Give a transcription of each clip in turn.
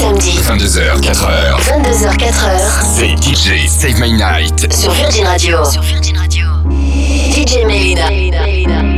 samedis. 22h, 4h. 22h, 4h. C'est DJ Save My Night. Sur Virgin Radio. Sur Virgin Radio. DJ Melina.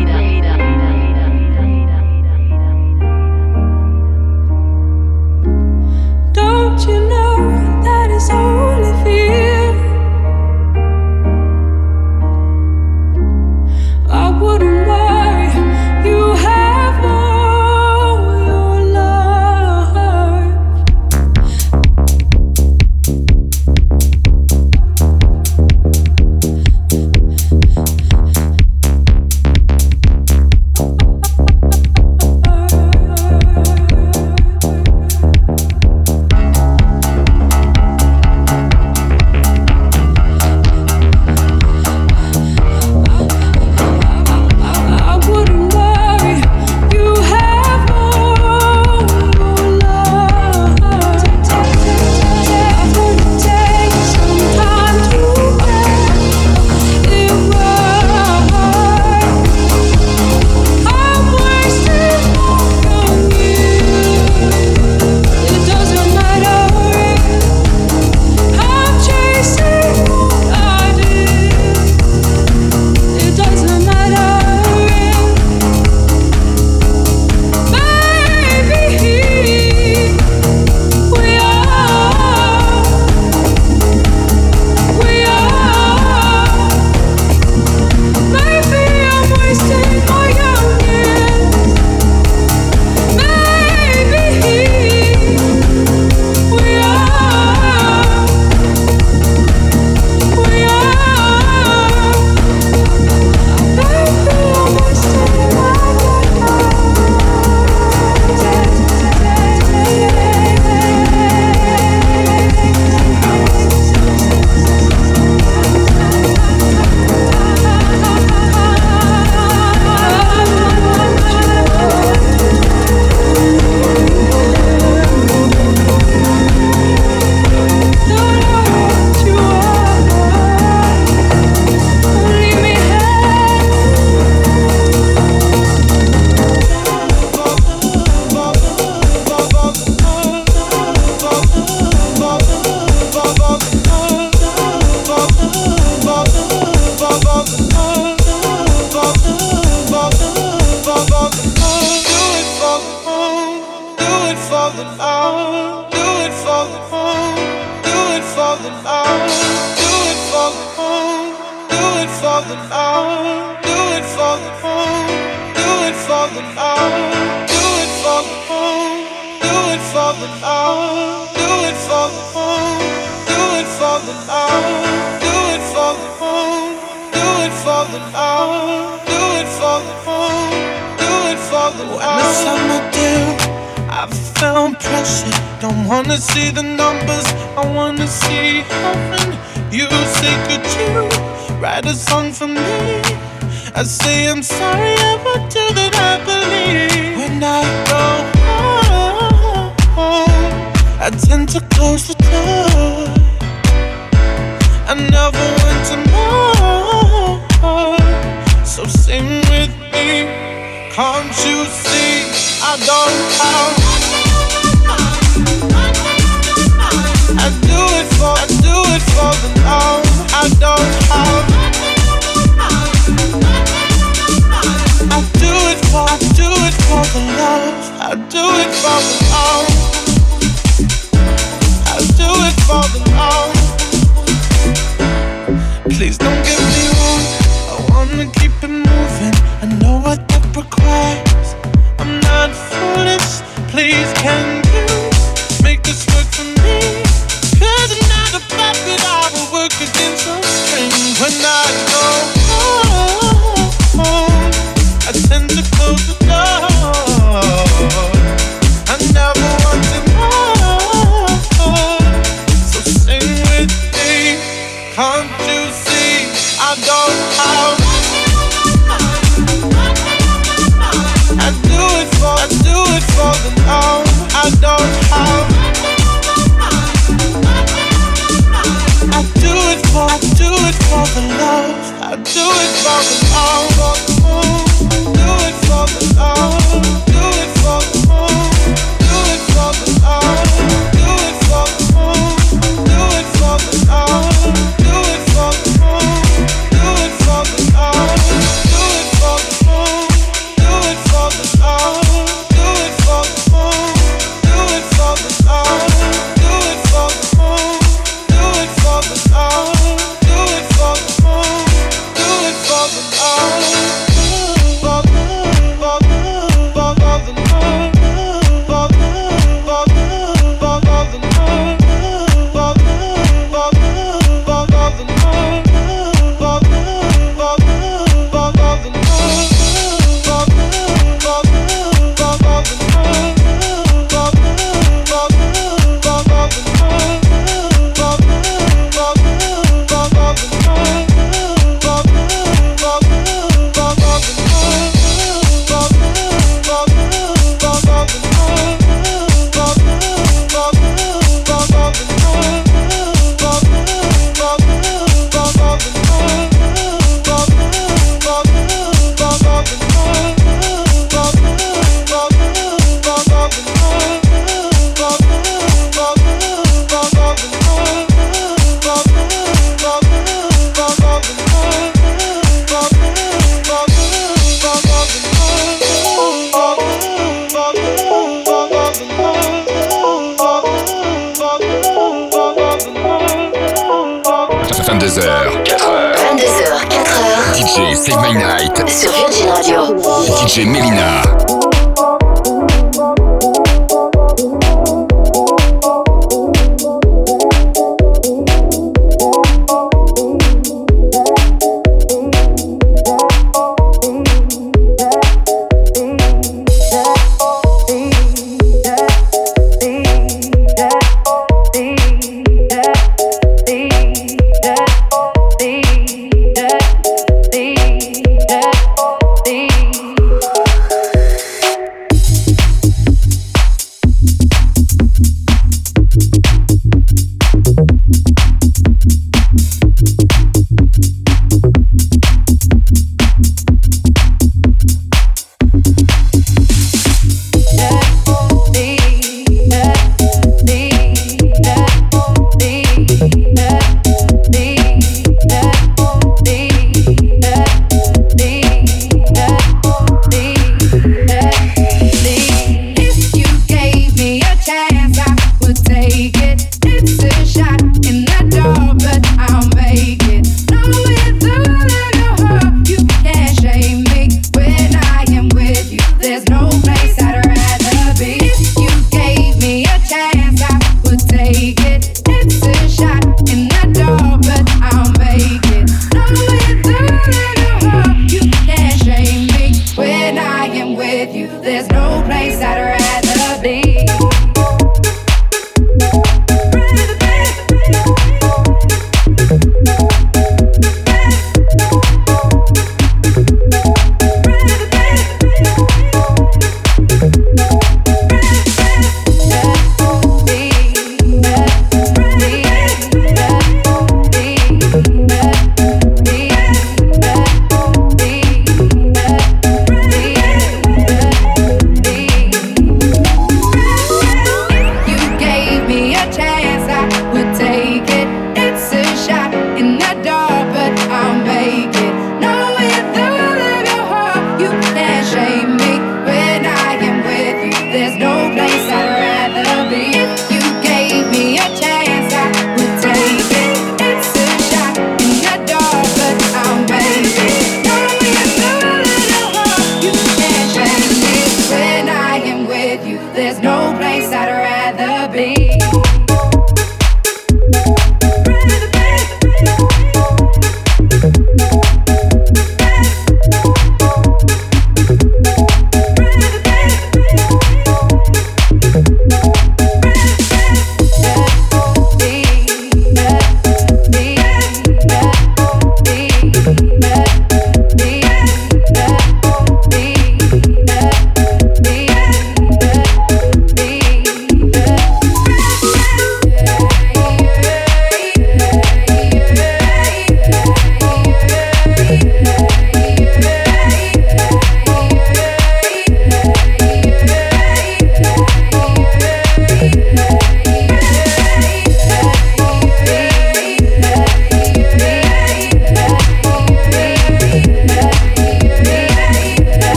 I never want to know. So sing with me. Can't you see? I don't have. I do it for, I do it for the love. I don't have. I do it for, I do it for the love. I do it for the love. I do it for the love please don't get me wrong. I wanna keep it moving. I know what that requires. I'm not foolish. Please can Congo.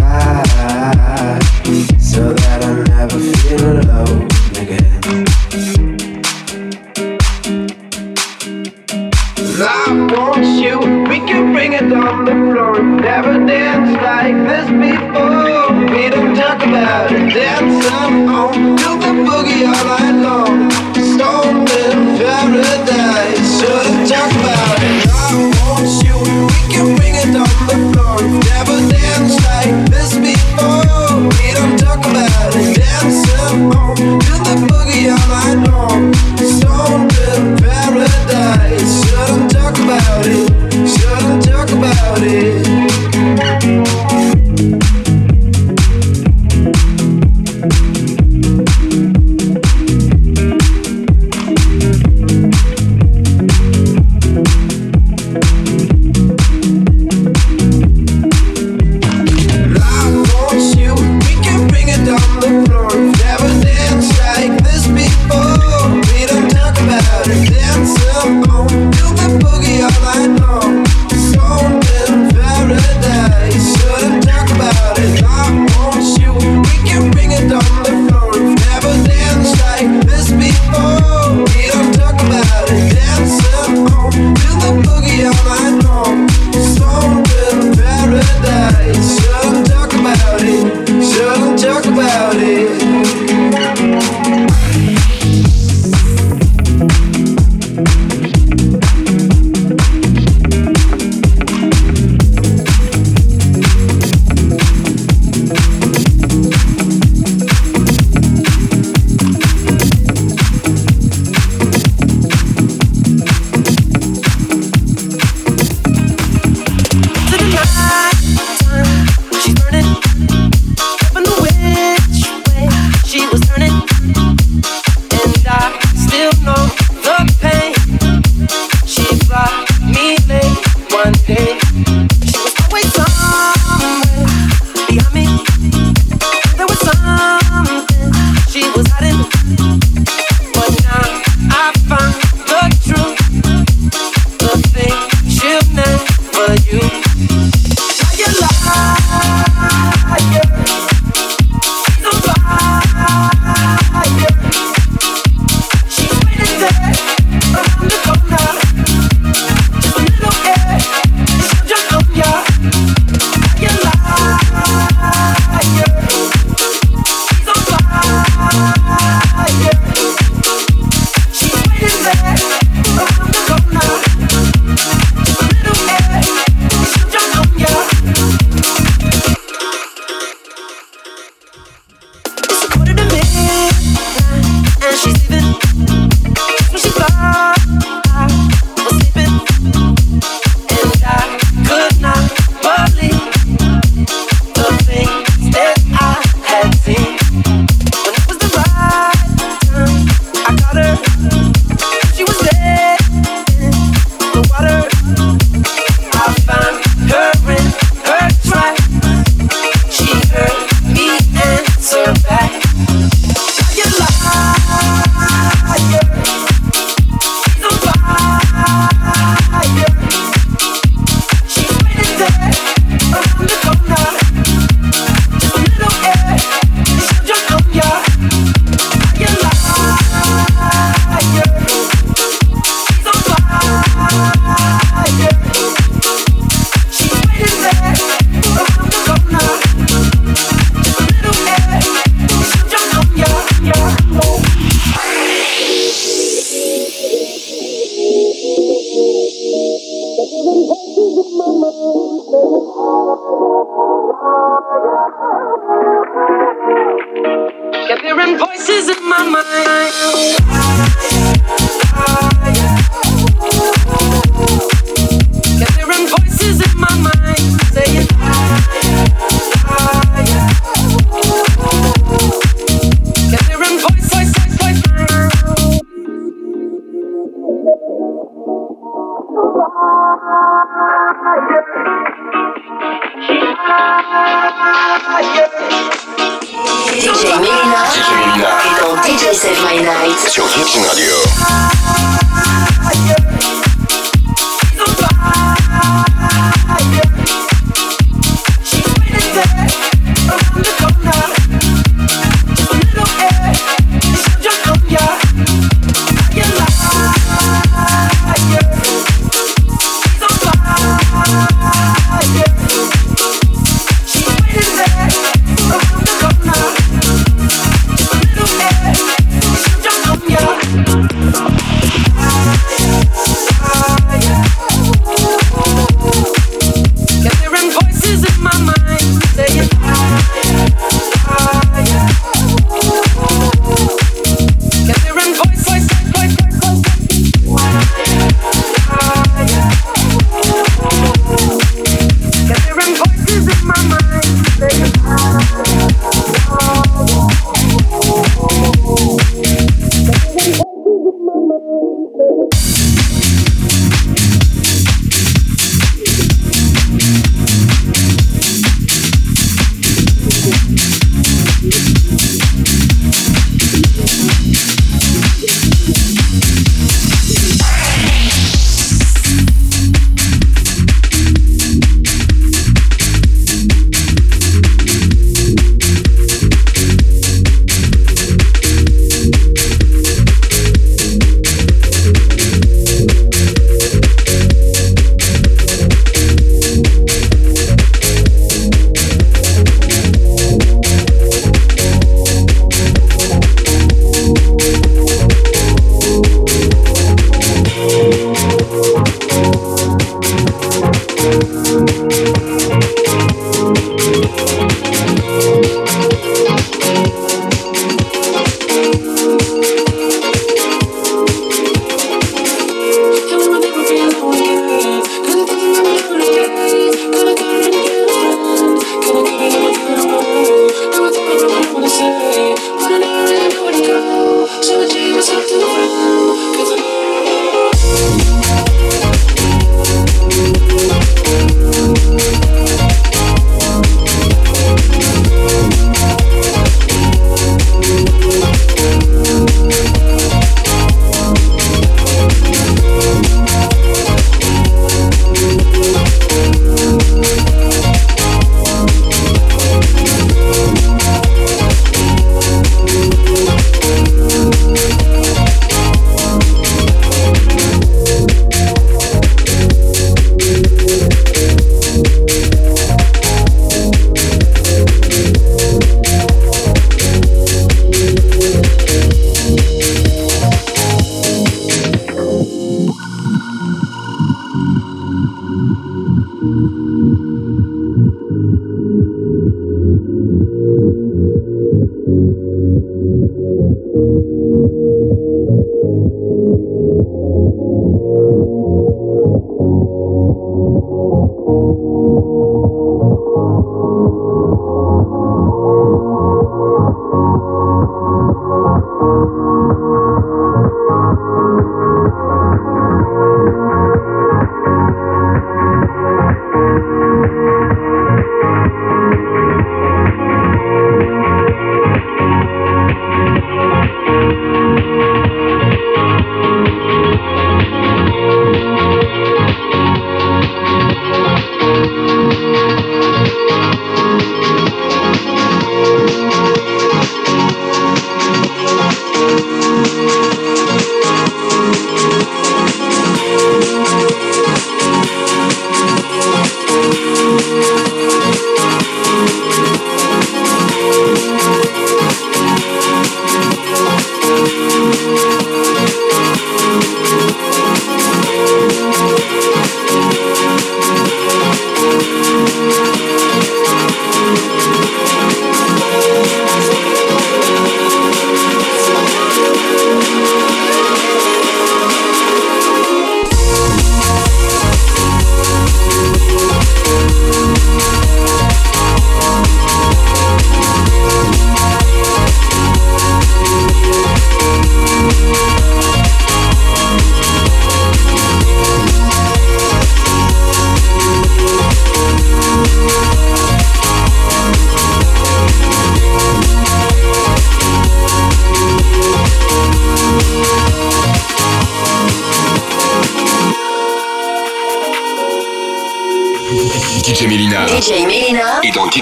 side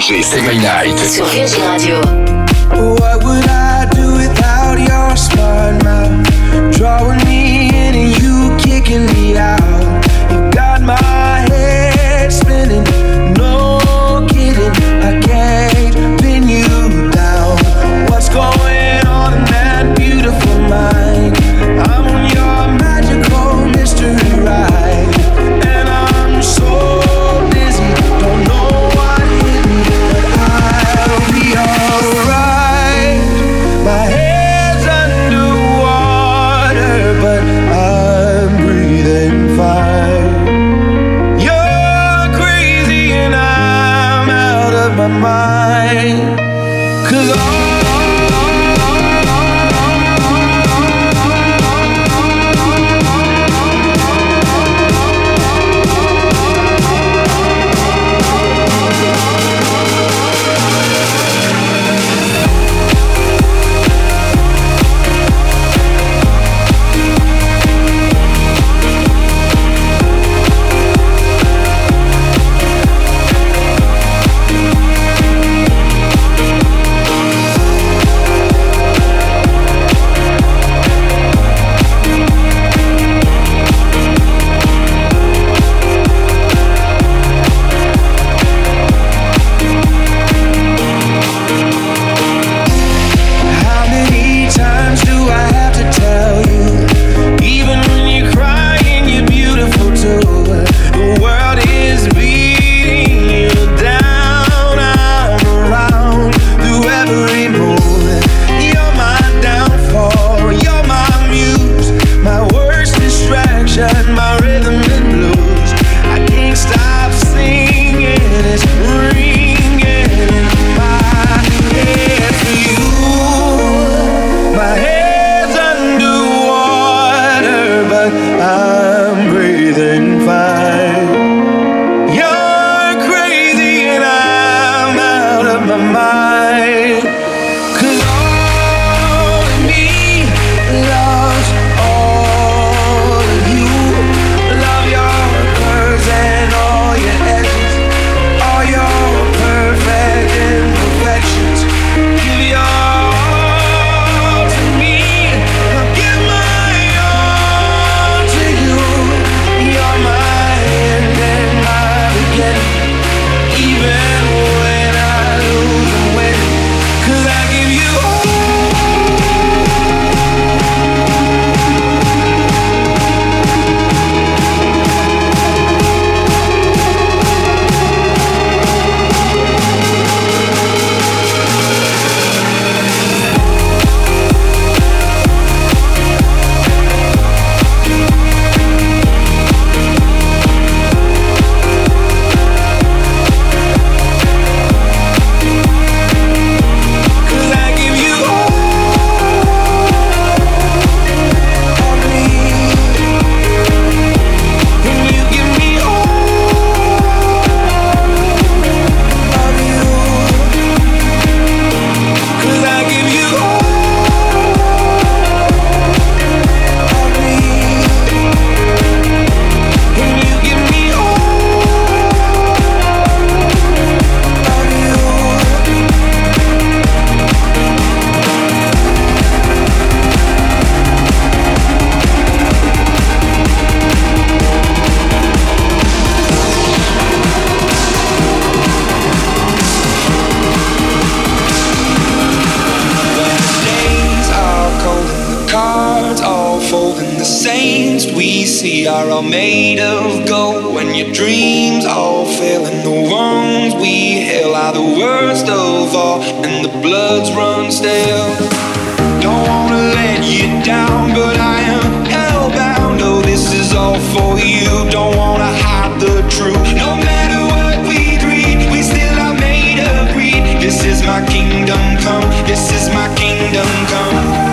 Roger, c'est My Night. Sur Virgin Radio. my mind. Cause all my kingdom come. This is my kingdom come.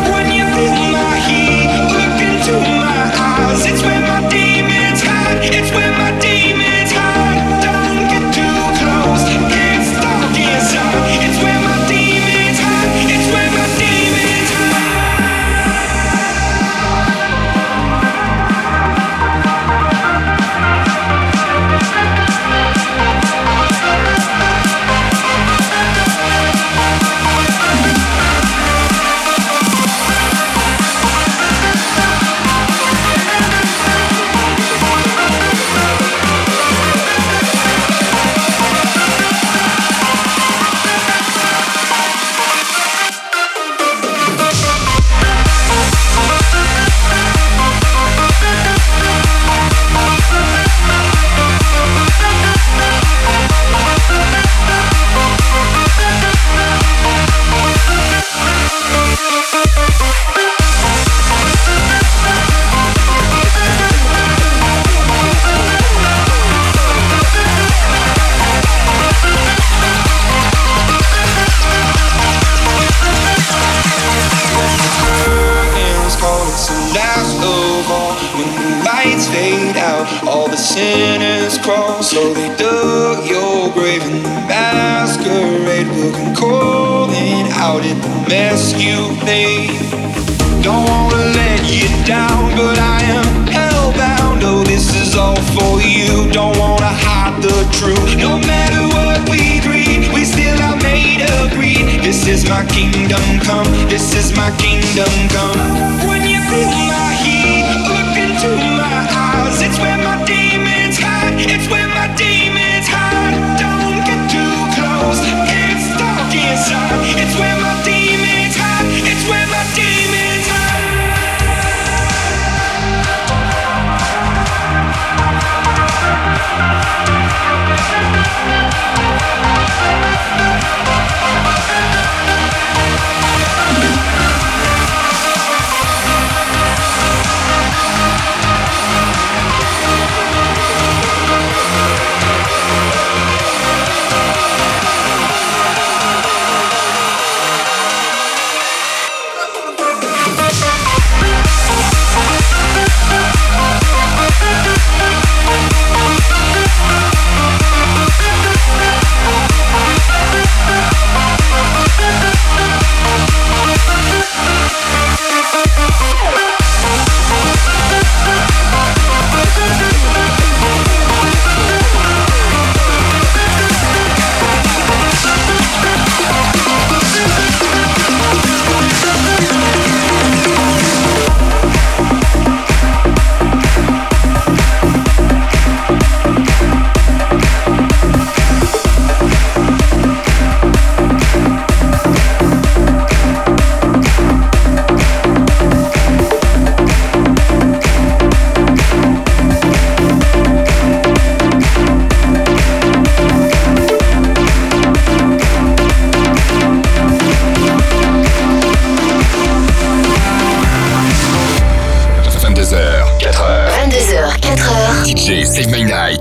Let you down, but I am hellbound. Oh, this is all for you. Don't wanna hide the truth. No matter what we breed, we still are made of greed. This is my kingdom come. This is my kingdom come. When you feel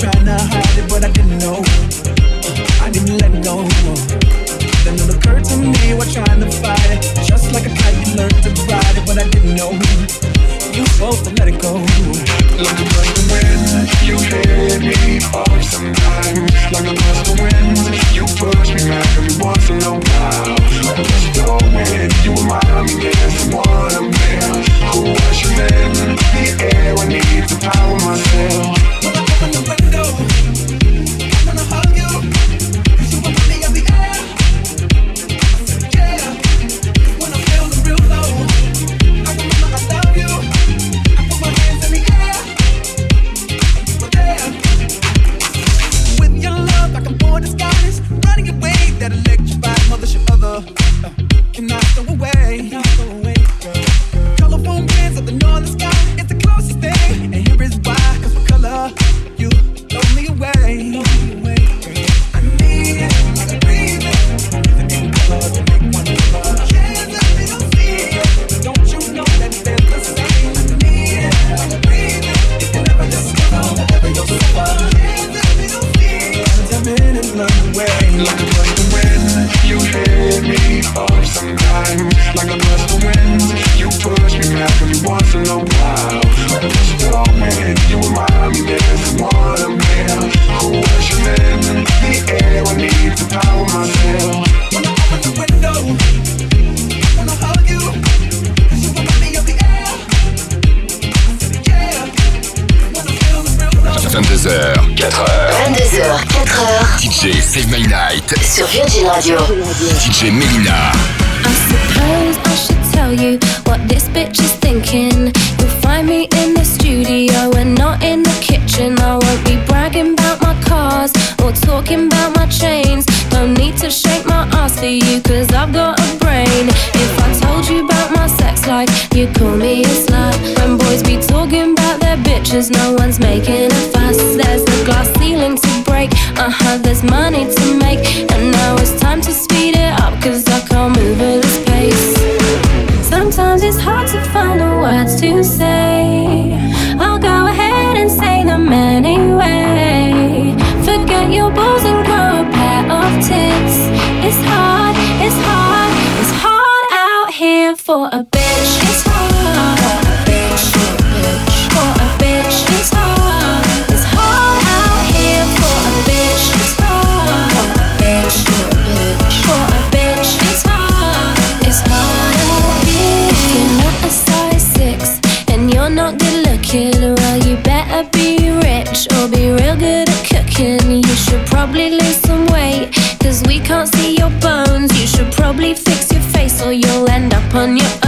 trying to hide it, but I didn't know. I didn't let go. Then it occurred to me while trying to fight it. Just like a kite, you learned to ride it, but I didn't know. You both let it go. Like a gust of wind, you hit me hard sometimes. Like a gust of wind, you push me back every once in a while. Sur Virgin Radio. DJ Melyna. I suppose I should tell you what this bitch is thinking. You'll find me in the studio and not in the kitchen. I won't be bragging about my cars or talking about my chains. Don't need to shake my ass for you, cause I've got a brain. If I told you about my sex life, you'd call me a slut. When boys be talking about their bitches, no one's making a fuss. There's a glass ceiling to break, uh huh, there's money to make. And now it's time to speed it up, cause I can't move at this pace. Sometimes it's hard to find the words to say. I'll go ahead and say them anyway. Here for a bitch. On your